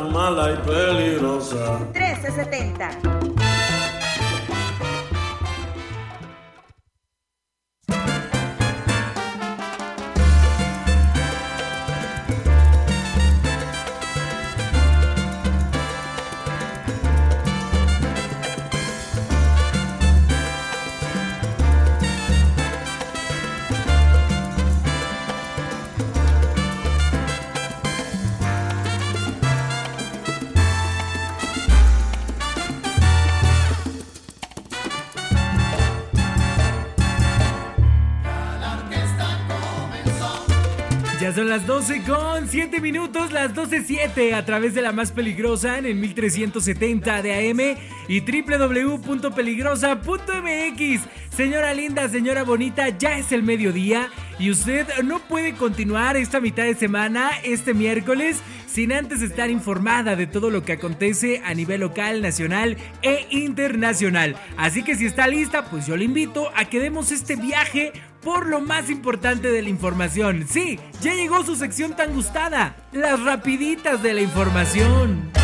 mala y peligrosa. 1370. Son las 12 con 7 minutos, las 12.7 a través de la más peligrosa en el 1370 de AM y www.peligrosa.mx. Señora linda, señora bonita, ya es el mediodía y usted no puede continuar esta mitad de semana, este miércoles, sin antes estar informada de todo lo que acontece a nivel local, nacional e internacional. Así que si está lista, pues yo le invito a que demos este viaje por lo más importante de la información. Sí, ya llegó su sección tan gustada, las rapiditas de la información.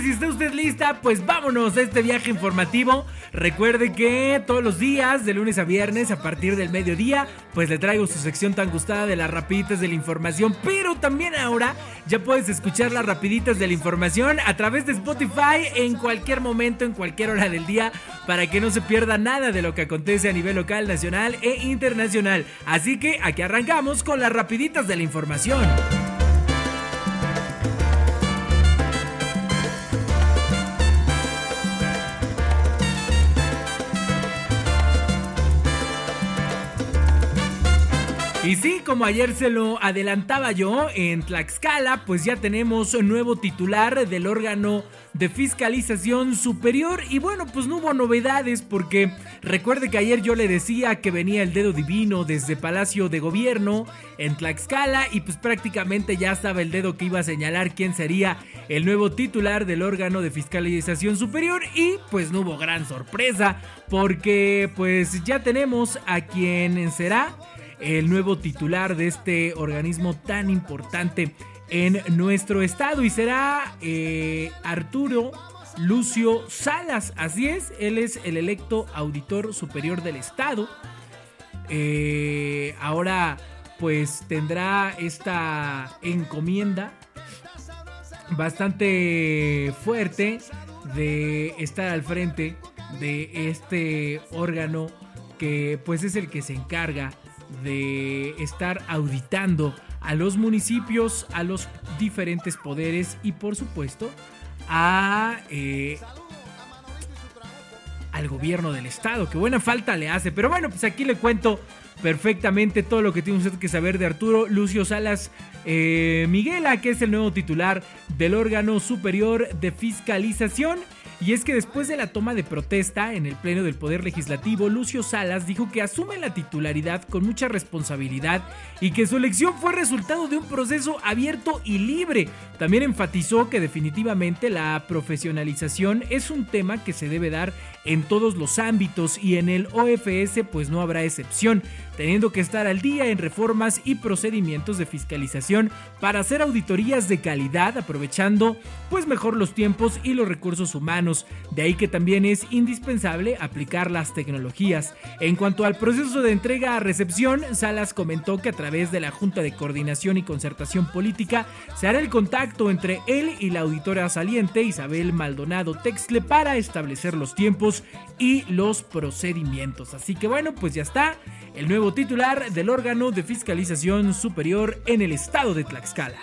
Si está usted lista, pues vámonos a este viaje informativo. Recuerde que todos los días, de lunes a viernes, a partir del mediodía, pues le traigo su sección tan gustada de las rapiditas de la información. Pero también ahora ya puedes escuchar las rapiditas de la información a través de Spotify en cualquier momento, en cualquier hora del día, para que no se pierda nada de lo que acontece a nivel local, nacional e internacional. Así que aquí arrancamos con las rapiditas de la información. Y sí, como ayer se lo adelantaba yo, en Tlaxcala, pues ya tenemos nuevo titular del órgano de fiscalización superior. Y bueno, pues no hubo novedades porque recuerde que ayer yo le decía que venía el dedo divino desde Palacio de Gobierno en Tlaxcala y pues prácticamente ya estaba el dedo que iba a señalar quién sería el nuevo titular del órgano de fiscalización superior y pues no hubo gran sorpresa porque pues ya tenemos a quien será el nuevo titular de este organismo tan importante en nuestro estado y será eh, Arturo Lucio Salas. Así es, él es el electo auditor superior del estado. Eh, ahora pues tendrá esta encomienda bastante fuerte de estar al frente de este órgano que pues es el que se encarga de estar auditando a los municipios, a los diferentes poderes y por supuesto a eh, al gobierno del estado, que buena falta le hace. Pero bueno, pues aquí le cuento perfectamente todo lo que tiene usted que saber de Arturo Lucio Salas eh, Miguela, que es el nuevo titular del órgano superior de fiscalización. Y es que después de la toma de protesta en el Pleno del Poder Legislativo, Lucio Salas dijo que asume la titularidad con mucha responsabilidad y que su elección fue resultado de un proceso abierto y libre. También enfatizó que definitivamente la profesionalización es un tema que se debe dar en todos los ámbitos y en el OFS pues no habrá excepción teniendo que estar al día en reformas y procedimientos de fiscalización para hacer auditorías de calidad, aprovechando pues mejor los tiempos y los recursos humanos. De ahí que también es indispensable aplicar las tecnologías. En cuanto al proceso de entrega a recepción, Salas comentó que a través de la Junta de Coordinación y Concertación Política se hará el contacto entre él y la auditora saliente Isabel Maldonado Texle para establecer los tiempos y los procedimientos. Así que bueno, pues ya está el nuevo titular del órgano de fiscalización superior en el estado de Tlaxcala.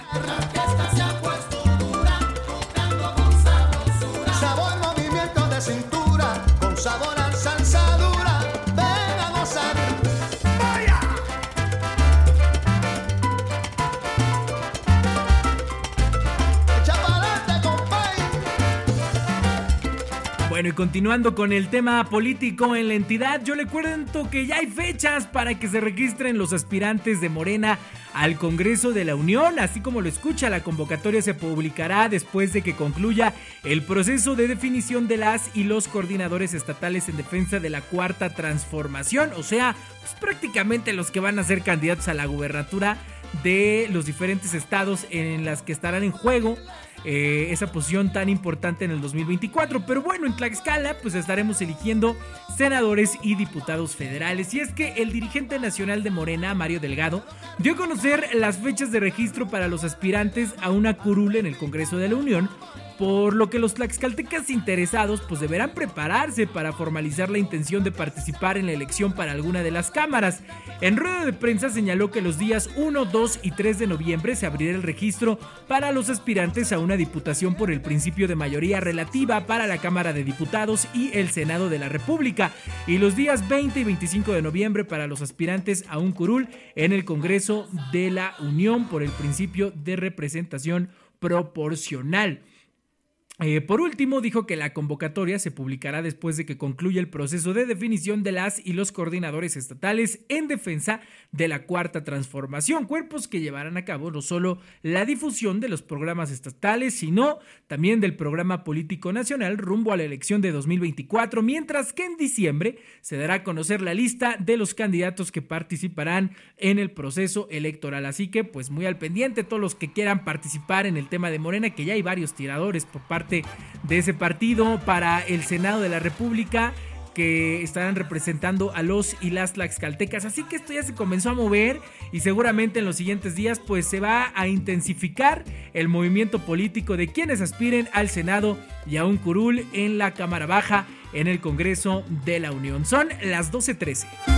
Bueno, y continuando con el tema político en la entidad, yo le cuento que ya hay fechas para que se registren los aspirantes de Morena al Congreso de la Unión. Así como lo escucha, la convocatoria se publicará después de que concluya el proceso de definición de las y los coordinadores estatales en defensa de la cuarta transformación, o sea, pues prácticamente los que van a ser candidatos a la gubernatura de los diferentes estados en las que estarán en juego eh, esa posición tan importante en el 2024. Pero bueno, en Tlaxcala pues estaremos eligiendo senadores y diputados federales. Y es que el dirigente nacional de Morena, Mario Delgado, dio a conocer las fechas de registro para los aspirantes a una curule en el Congreso de la Unión por lo que los tlaxcaltecas interesados pues deberán prepararse para formalizar la intención de participar en la elección para alguna de las cámaras. En rueda de prensa señaló que los días 1, 2 y 3 de noviembre se abrirá el registro para los aspirantes a una diputación por el principio de mayoría relativa para la Cámara de Diputados y el Senado de la República y los días 20 y 25 de noviembre para los aspirantes a un curul en el Congreso de la Unión por el principio de representación proporcional. Eh, por último, dijo que la convocatoria se publicará después de que concluya el proceso de definición de las y los coordinadores estatales en defensa de la cuarta transformación, cuerpos que llevarán a cabo no solo la difusión de los programas estatales, sino también del programa político nacional rumbo a la elección de 2024, mientras que en diciembre se dará a conocer la lista de los candidatos que participarán en el proceso electoral. Así que, pues muy al pendiente, todos los que quieran participar en el tema de Morena, que ya hay varios tiradores por parte de ese partido para el Senado de la República que estarán representando a los y las tlaxcaltecas. Así que esto ya se comenzó a mover y seguramente en los siguientes días pues se va a intensificar el movimiento político de quienes aspiren al Senado y a un curul en la Cámara Baja en el Congreso de la Unión. Son las 12.13.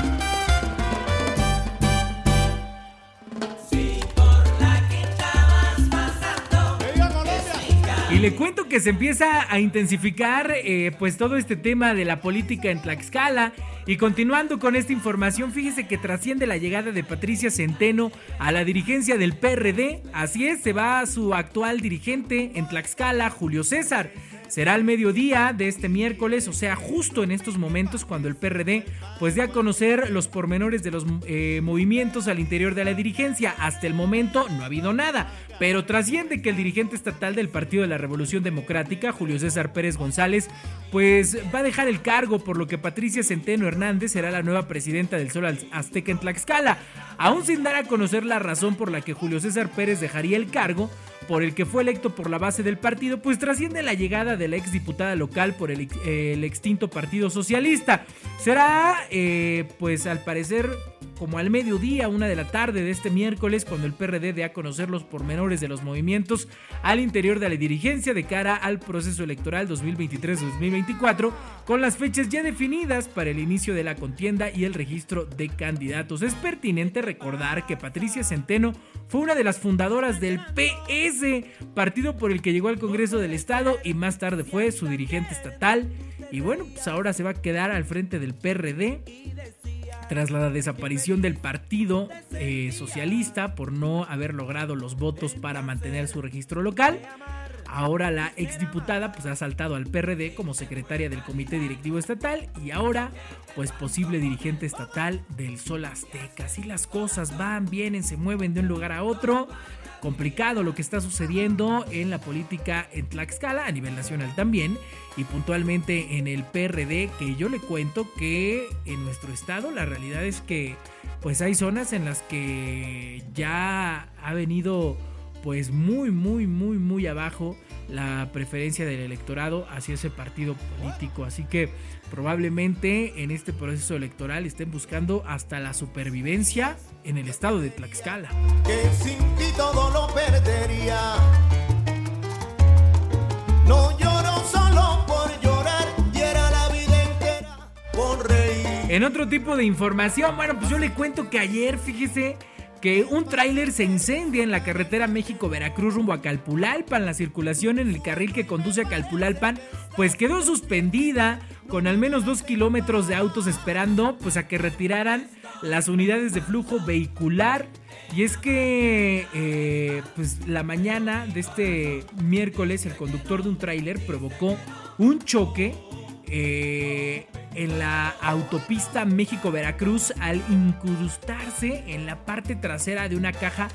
le cuento que se empieza a intensificar eh, pues todo este tema de la política en Tlaxcala. Y continuando con esta información, fíjese que trasciende la llegada de Patricia Centeno a la dirigencia del PRD. Así es, se va su actual dirigente en Tlaxcala, Julio César. Será al mediodía de este miércoles, o sea, justo en estos momentos cuando el PRD pues dé a conocer los pormenores de los eh, movimientos al interior de la dirigencia. Hasta el momento no ha habido nada, pero trasciende que el dirigente estatal del Partido de la Revolución Democrática, Julio César Pérez González, pues va a dejar el cargo, por lo que Patricia Centeno Hernández será la nueva presidenta del Sol Azteca en Tlaxcala. Aún sin dar a conocer la razón por la que Julio César Pérez dejaría el cargo, por el que fue electo por la base del partido, pues trasciende la llegada de la exdiputada local por el, extinto Partido Socialista. Será, eh, pues al parecer, como al mediodía, una de la tarde de este miércoles, cuando el PRD dé a conocer los pormenores de los movimientos al interior de la dirigencia de cara al proceso electoral 2023-2024, con las fechas ya definidas para el inicio de la contienda y el registro de candidatos. Es pertinente recordar que Patricia Centeno fue una de las fundadoras del PS, partido por el que llegó al Congreso del Estado y más tarde fue su dirigente estatal. Y bueno, pues ahora se va a quedar al frente del PRD tras la desaparición del Partido eh, Socialista por no haber logrado los votos para mantener su registro local. Ahora la exdiputada pues ha saltado al PRD como secretaria del Comité Directivo Estatal y ahora pues posible dirigente estatal del Sol Azteca. Así las cosas van, vienen, se mueven de un lugar a otro complicado lo que está sucediendo en la política en Tlaxcala, a nivel nacional también, y puntualmente en el PRD, que yo le cuento que en nuestro estado la realidad es que pues hay zonas en las que ya ha venido pues muy, muy, muy, muy abajo la preferencia del electorado hacia ese partido político. Así que probablemente en este proceso electoral estén buscando hasta la supervivencia en el estado de Tlaxcala. Que sin ti todo lo perdería. No lloro solo por llorar, y era la vida entera por reír. En otro tipo de información, bueno, pues yo le cuento que ayer, fíjese, que un tráiler se incendia en la carretera México-Veracruz rumbo a Calpulalpan. La circulación en el carril que conduce a Calpulalpan pues quedó suspendida con al menos dos kilómetros de autos esperando pues a que retiraran las unidades de flujo vehicular. Y es que eh, pues la mañana de este miércoles el conductor de un tráiler provocó un choque eh, en la autopista México-Veracruz al incrustarse en la parte trasera de una caja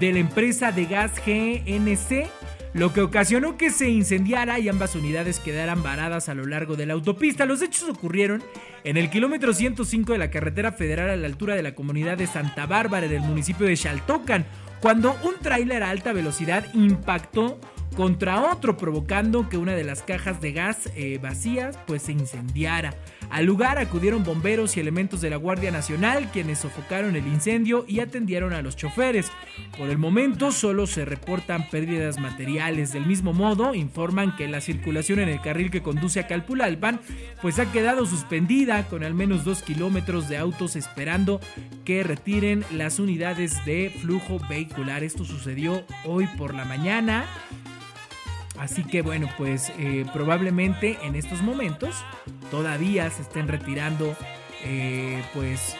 de la empresa de gas GNC lo que ocasionó que se incendiara y ambas unidades quedaran varadas a lo largo de la autopista. Los hechos ocurrieron en el kilómetro 105 de la carretera federal a la altura de la comunidad de Santa Bárbara del municipio de Xaltocan, cuando un tráiler a alta velocidad impactó contra otro, provocando que una de las cajas de gas eh, vacías pues se incendiara. Al lugar acudieron bomberos y elementos de la Guardia Nacional quienes sofocaron el incendio y atendieron a los choferes. Por el momento solo se reportan pérdidas materiales. Del mismo modo, informan que la circulación en el carril que conduce a Calpulalpan pues ha quedado suspendida con al menos dos kilómetros de autos esperando que retiren las unidades de flujo vehicular. Esto sucedió hoy por la mañana. Así que bueno, pues eh, probablemente en estos momentos todavía se estén retirando eh, pues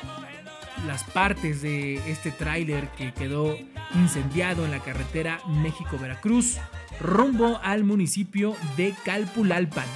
las partes de este tráiler que quedó incendiado en la carretera México-Veracruz rumbo al municipio de Calpulalpan.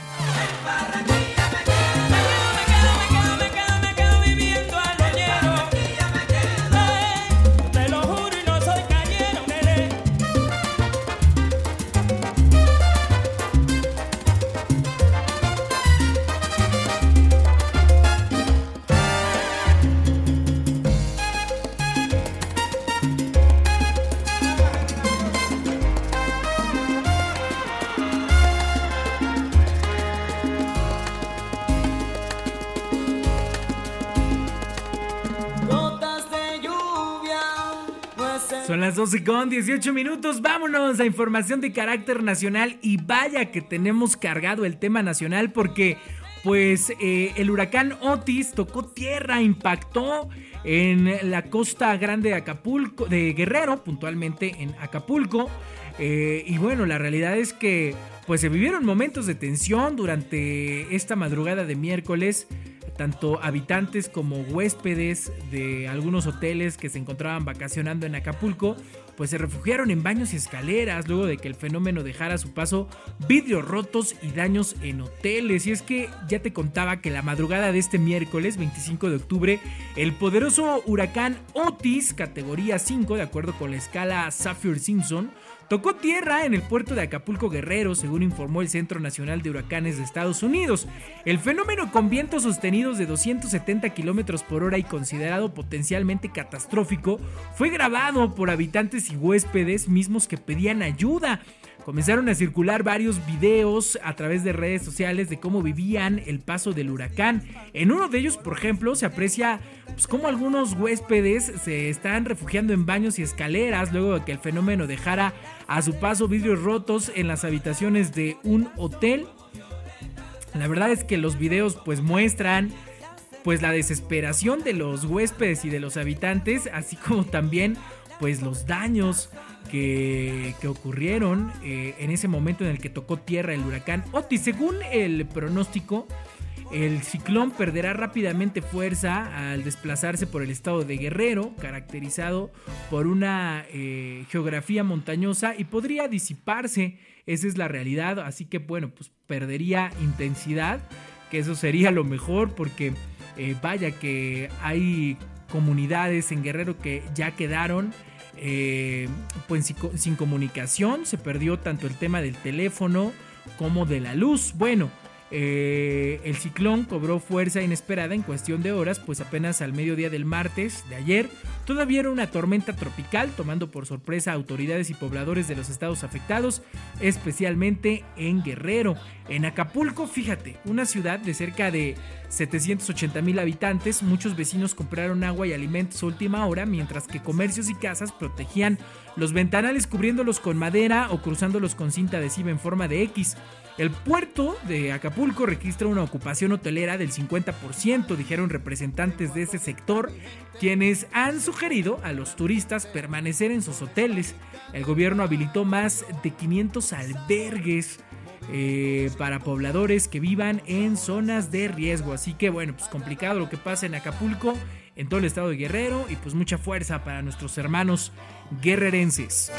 Son las 12 con 18 minutos. Vámonos a información de carácter nacional. Y vaya que tenemos cargado el tema nacional porque, pues, eh, el huracán Otis tocó tierra, impactó en la costa grande de Acapulco, de Guerrero, puntualmente en Acapulco. Eh, y bueno, la realidad es que, pues, se vivieron momentos de tensión durante esta madrugada de miércoles tanto habitantes como huéspedes de algunos hoteles que se encontraban vacacionando en Acapulco, pues se refugiaron en baños y escaleras luego de que el fenómeno dejara su paso vidrios rotos y daños en hoteles. Y es que ya te contaba que la madrugada de este miércoles 25 de octubre, el poderoso huracán Otis, categoría 5, de acuerdo con la escala Saffir-Simpson, tocó tierra en el puerto de Acapulco Guerrero, según informó el Centro Nacional de Huracanes de Estados Unidos. El fenómeno con vientos sostenidos de 270 kilómetros por hora y considerado potencialmente catastrófico fue grabado por habitantes y huéspedes mismos que pedían ayuda. Comenzaron a circular varios videos a través de redes sociales de cómo vivían el paso del huracán. En uno de ellos, por ejemplo, se aprecia pues, cómo algunos huéspedes se están refugiando en baños y escaleras luego de que el fenómeno dejara a su paso vidrios rotos en las habitaciones de un hotel. La verdad es que los videos pues muestran pues la desesperación de los huéspedes y de los habitantes, así como también pues los daños que, ocurrieron eh, en ese momento en el que tocó tierra el huracán Otis. Según el pronóstico, el ciclón perderá rápidamente fuerza al desplazarse por el estado de Guerrero, caracterizado por una eh, geografía montañosa y podría disiparse. Esa es la realidad, así que bueno, pues perdería intensidad, que eso sería lo mejor porque eh, vaya que hay comunidades en Guerrero que ya quedaron eh, pues sin comunicación, se perdió tanto el tema del teléfono como de la luz. Bueno, eh, el ciclón cobró fuerza inesperada en cuestión de horas, pues apenas al mediodía del martes de ayer todavía era una tormenta tropical, tomando por sorpresa a autoridades y pobladores de los estados afectados, especialmente en Guerrero. En Acapulco, fíjate, una ciudad de cerca de 780 mil habitantes, muchos vecinos compraron agua y alimentos a última hora, mientras que comercios y casas protegían los ventanales cubriéndolos con madera o cruzándolos con cinta adhesiva en forma de X. El puerto de Acapulco registra una ocupación hotelera del 50%, dijeron representantes de ese sector, quienes han sugerido a los turistas permanecer en sus hoteles. El gobierno habilitó más de 500 albergues eh, para pobladores que vivan en zonas de riesgo. Así que bueno, pues complicado lo que pasa en Acapulco, en todo el estado de Guerrero y pues mucha fuerza para nuestros hermanos guerrerenses.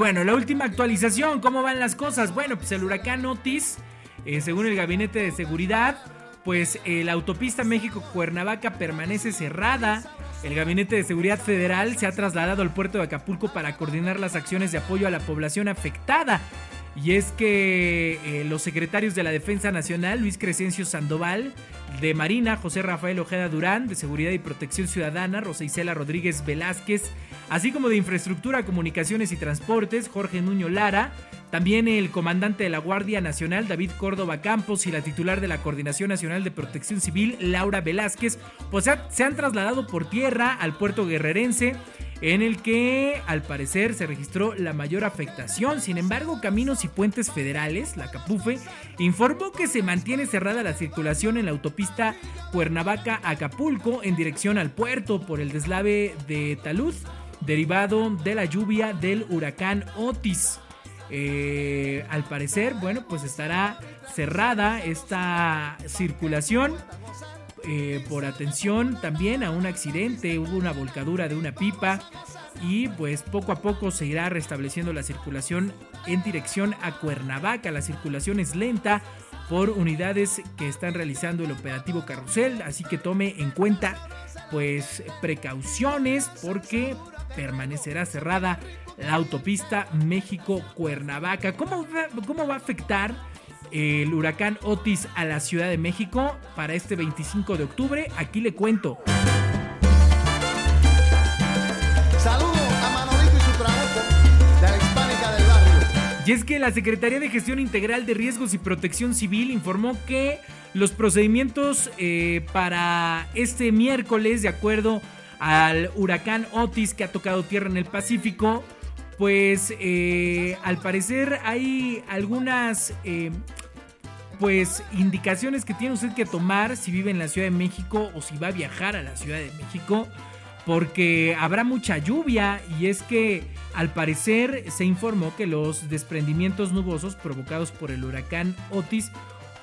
Bueno, la última actualización, ¿cómo van las cosas? Bueno, pues el huracán Otis, eh, según el Gabinete de Seguridad, pues eh, la autopista México-Cuernavaca permanece cerrada. El Gabinete de Seguridad Federal se ha trasladado al puerto de Acapulco para coordinar las acciones de apoyo a la población afectada. Y es que eh, los secretarios de la Defensa Nacional, Luis Crescencio Sandoval, de Marina, José Rafael Ojeda Durán, de Seguridad y Protección Ciudadana, Rosa Isela Rodríguez Velázquez, así como de Infraestructura, Comunicaciones y Transportes, Jorge Nuño Lara, también el comandante de la Guardia Nacional, David Córdoba Campos, y la titular de la Coordinación Nacional de Protección Civil, Laura Velázquez, pues se han trasladado por tierra al puerto guerrerense en el que al parecer se registró la mayor afectación. Sin embargo, Caminos y Puentes Federales, la Capufe, informó que se mantiene cerrada la circulación en la autopista Cuernavaca-Acapulco en dirección al puerto por el deslave de talud derivado de la lluvia del huracán Otis. Eh, al parecer, bueno, pues estará cerrada esta circulación eh, por atención también a un accidente, hubo una volcadura de una pipa y pues poco a poco se irá restableciendo la circulación en dirección a Cuernavaca. La circulación es lenta por unidades que están realizando el operativo carrusel, así que tome en cuenta pues precauciones porque permanecerá cerrada la autopista México-Cuernavaca. ¿Cómo, ¿Cómo va a afectar? el huracán Otis a la Ciudad de México para este 25 de octubre. Aquí le cuento. Saludos a Manolito y su trabajo de la Hispánica del Barrio. Y es que la Secretaría de Gestión Integral de Riesgos y Protección Civil informó que los procedimientos eh, para este miércoles, de acuerdo al huracán Otis que ha tocado tierra en el Pacífico, pues eh, al parecer hay algunas eh, pues indicaciones que tiene usted que tomar si vive en la Ciudad de México o si va a viajar a la Ciudad de México porque habrá mucha lluvia y es que al parecer se informó que los desprendimientos nubosos provocados por el huracán Otis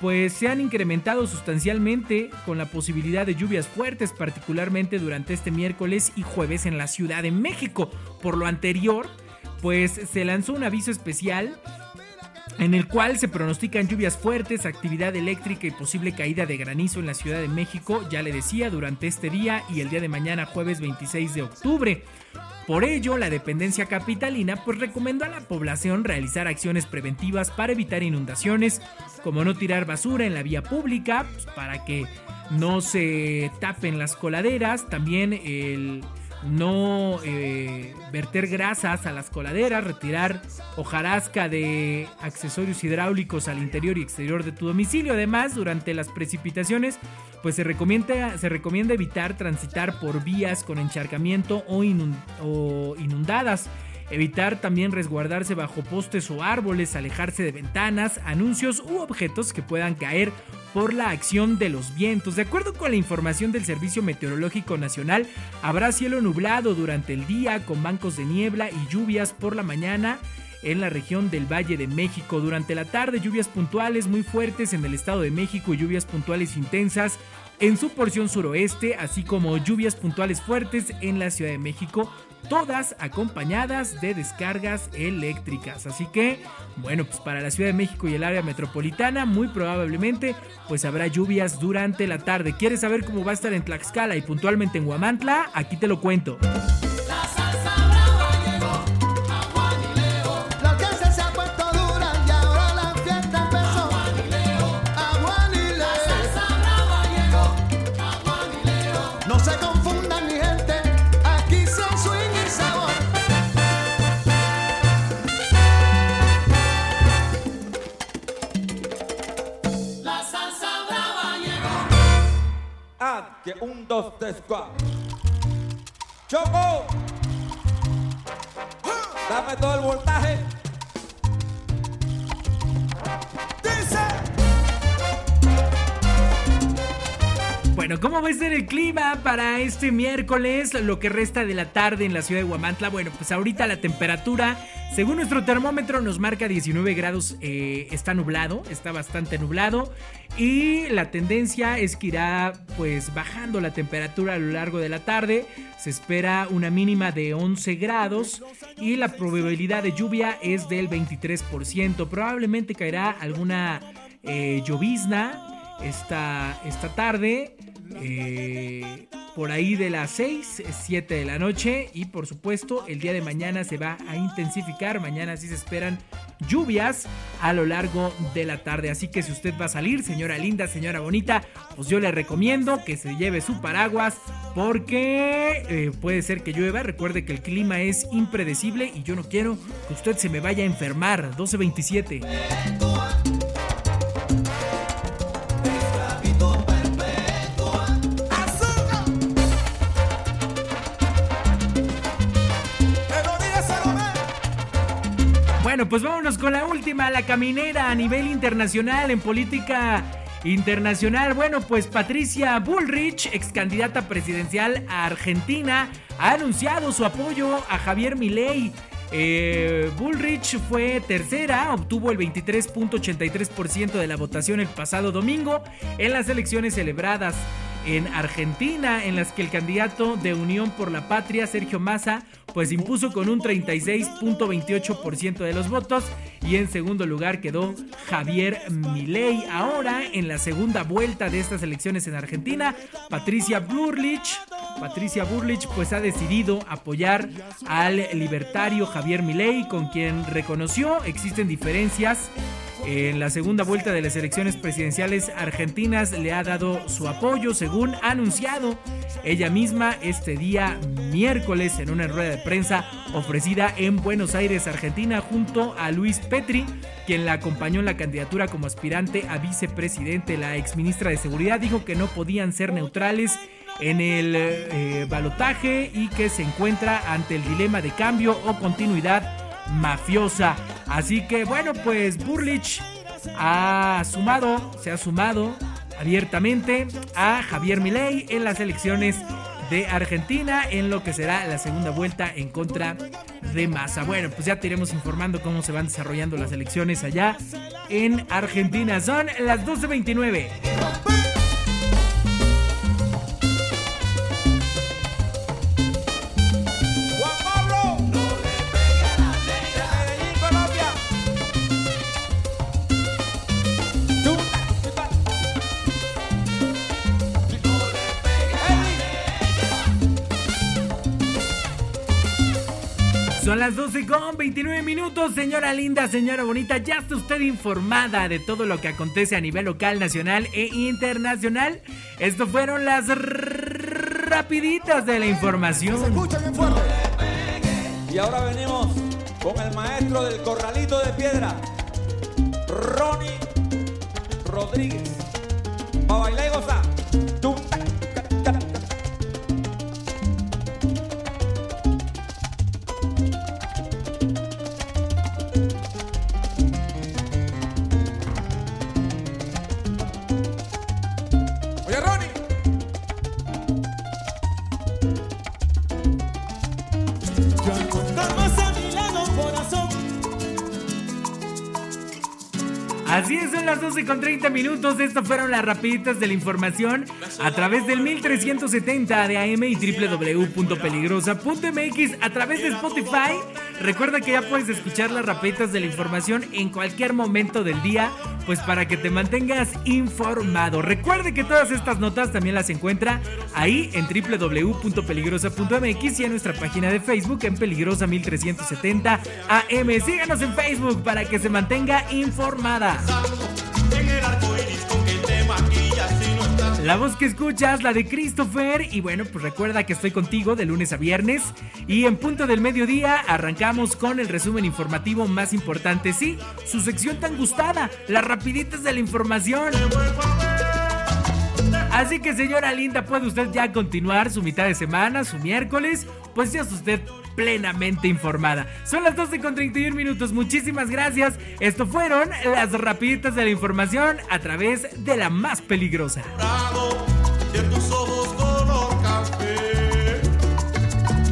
pues se han incrementado sustancialmente con la posibilidad de lluvias fuertes particularmente durante este miércoles y jueves en la Ciudad de México. Por lo anterior, pues se lanzó un aviso especial en el cual se pronostican lluvias fuertes, actividad eléctrica y posible caída de granizo en la Ciudad de México, ya le decía, durante este día y el día de mañana jueves 26 de octubre. Por ello, la dependencia capitalina pues recomendó a la población realizar acciones preventivas para evitar inundaciones, como no tirar basura en la vía pública, pues, para que no se tapen las coladeras, también el no eh, verter grasas a las coladeras, retirar hojarasca de accesorios hidráulicos al interior y exterior de tu domicilio. Además, durante las precipitaciones, pues se recomienda, se recomienda evitar transitar por vías con encharcamiento o, o inundadas. Evitar también resguardarse bajo postes o árboles, alejarse de ventanas, anuncios u objetos que puedan caer por la acción de los vientos. De acuerdo con la información del Servicio Meteorológico Nacional, habrá cielo nublado durante el día con bancos de niebla y lluvias por la mañana en la región del Valle de México. Durante la tarde, lluvias puntuales muy fuertes en el Estado de México y lluvias puntuales intensas en su porción suroeste, así como lluvias puntuales fuertes en la Ciudad de México todas acompañadas de descargas eléctricas. Así que, bueno, pues para la Ciudad de México y el área metropolitana, muy probablemente, pues habrá lluvias durante la tarde. ¿Quieres saber cómo va a estar en Tlaxcala y puntualmente en Huamantla? Aquí te lo cuento. Un, dos, tres, cuatro. ¡Choco! Dame todo el voltaje. Bueno, ¿cómo va a ser el clima para este miércoles, lo que resta de la tarde en la ciudad de Huamantla? Bueno, pues ahorita la temperatura, según nuestro termómetro, nos marca 19 grados, eh, está nublado, está bastante nublado. Y la tendencia es que irá pues bajando la temperatura a lo largo de la tarde. Se espera una mínima de 11 grados y la probabilidad de lluvia es del 23%. Probablemente caerá alguna eh, llovizna esta, esta tarde. Eh, por ahí de las 6, 7 de la noche. Y por supuesto, el día de mañana se va a intensificar. Mañana sí se esperan lluvias a lo largo de la tarde. Así que si usted va a salir, señora linda, señora bonita, pues yo le recomiendo que se lleve su paraguas porque eh, puede ser que llueva. Recuerde que el clima es impredecible y yo no quiero que usted se me vaya a enfermar. 1227. Bueno, pues vámonos con la última, la caminera a nivel internacional en política internacional. Bueno, pues Patricia Bullrich, ex candidata presidencial a Argentina, ha anunciado su apoyo a Javier Milei. Eh, Bullrich fue tercera, obtuvo el 23.83% de la votación el pasado domingo en las elecciones celebradas en Argentina, en las que el candidato de Unión por la Patria, Sergio Massa, pues impuso con un 36.28% de los votos y en segundo lugar quedó Javier Milei. Ahora, en la segunda vuelta de estas elecciones en Argentina, Patricia Burlich, Patricia Burlich pues ha decidido apoyar al libertario Javier Milei, con quien reconoció existen diferencias en la segunda vuelta de las elecciones presidenciales argentinas le ha dado su apoyo, según ha anunciado ella misma este día miércoles en una rueda de prensa ofrecida en Buenos Aires, Argentina, junto a Luis Petri, quien la acompañó en la candidatura como aspirante a vicepresidente. La exministra de Seguridad dijo que no podían ser neutrales en el eh, balotaje y que se encuentra ante el dilema de cambio o continuidad mafiosa. Así que bueno, pues Burlich ha sumado, se ha sumado abiertamente a Javier Milei en las elecciones de Argentina en lo que será la segunda vuelta en contra de Massa. Bueno, pues ya te iremos informando cómo se van desarrollando las elecciones allá en Argentina. Son las 12.29. las 12 con 29 minutos, señora linda, señora bonita, ya está usted informada de todo lo que acontece a nivel local, nacional e internacional. Esto fueron las rapiditas de la información. Y ahora venimos con el maestro del corralito de piedra, Ronnie Rodríguez. Va bailar y gozar. 12 con 30 minutos. Estas fueron las rapiditas de la información a través del 1370 de AM y www.peligrosa.mx a través de Spotify. Recuerda que ya puedes escuchar las rapiditas de la información en cualquier momento del día, pues para que te mantengas informado. Recuerde que todas estas notas también las encuentra ahí en www.peligrosa.mx y en nuestra página de Facebook en Peligrosa 1370 AM. Síganos en Facebook para que se mantenga informada. La voz que escuchas, la de Christopher. Y bueno, pues recuerda que estoy contigo de lunes a viernes. Y en punto del mediodía arrancamos con el resumen informativo más importante. Sí, su sección tan gustada, las rapiditas de la información. Así que señora linda, puede usted ya continuar su mitad de semana, su miércoles, pues ya es usted plenamente informada. Son las 12 con 31 minutos, muchísimas gracias. Esto fueron las rapiditas de la información a través de la más peligrosa.